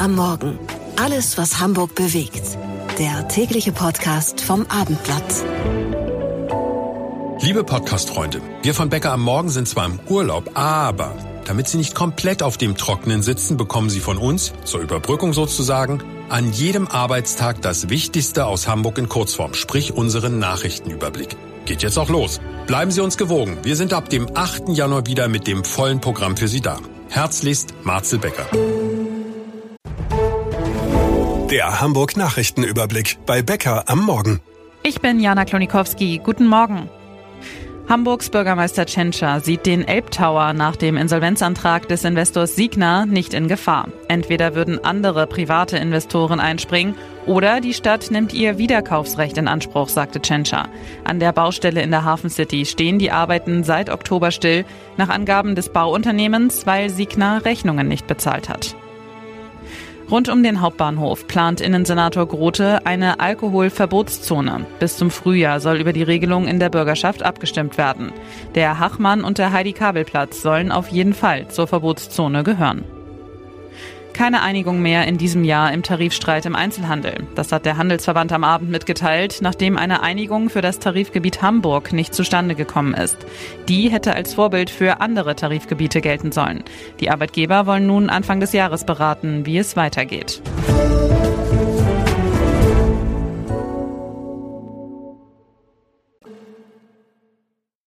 am Morgen. Alles, was Hamburg bewegt. Der tägliche Podcast vom Abendblatt. Liebe Podcast-Freunde, wir von Bäcker am Morgen sind zwar im Urlaub, aber damit Sie nicht komplett auf dem Trockenen sitzen, bekommen Sie von uns, zur Überbrückung sozusagen, an jedem Arbeitstag das Wichtigste aus Hamburg in Kurzform, sprich unseren Nachrichtenüberblick. Geht jetzt auch los. Bleiben Sie uns gewogen. Wir sind ab dem 8. Januar wieder mit dem vollen Programm für Sie da. Herzlichst Marcel Becker. Der Hamburg Nachrichtenüberblick bei Becker am Morgen. Ich bin Jana Klonikowski. Guten Morgen. Hamburgs Bürgermeister Tschentscher sieht den Elbtower nach dem Insolvenzantrag des Investors Siegner nicht in Gefahr. Entweder würden andere private Investoren einspringen oder die Stadt nimmt ihr Wiederkaufsrecht in Anspruch, sagte Tschentscher. An der Baustelle in der Hafen City stehen die Arbeiten seit Oktober still, nach Angaben des Bauunternehmens, weil Siegner Rechnungen nicht bezahlt hat. Rund um den Hauptbahnhof plant Innensenator Grote eine Alkoholverbotszone. Bis zum Frühjahr soll über die Regelung in der Bürgerschaft abgestimmt werden. Der Hachmann und der Heidi-Kabelplatz sollen auf jeden Fall zur Verbotszone gehören keine Einigung mehr in diesem Jahr im Tarifstreit im Einzelhandel. Das hat der Handelsverband am Abend mitgeteilt, nachdem eine Einigung für das Tarifgebiet Hamburg nicht zustande gekommen ist. Die hätte als Vorbild für andere Tarifgebiete gelten sollen. Die Arbeitgeber wollen nun Anfang des Jahres beraten, wie es weitergeht.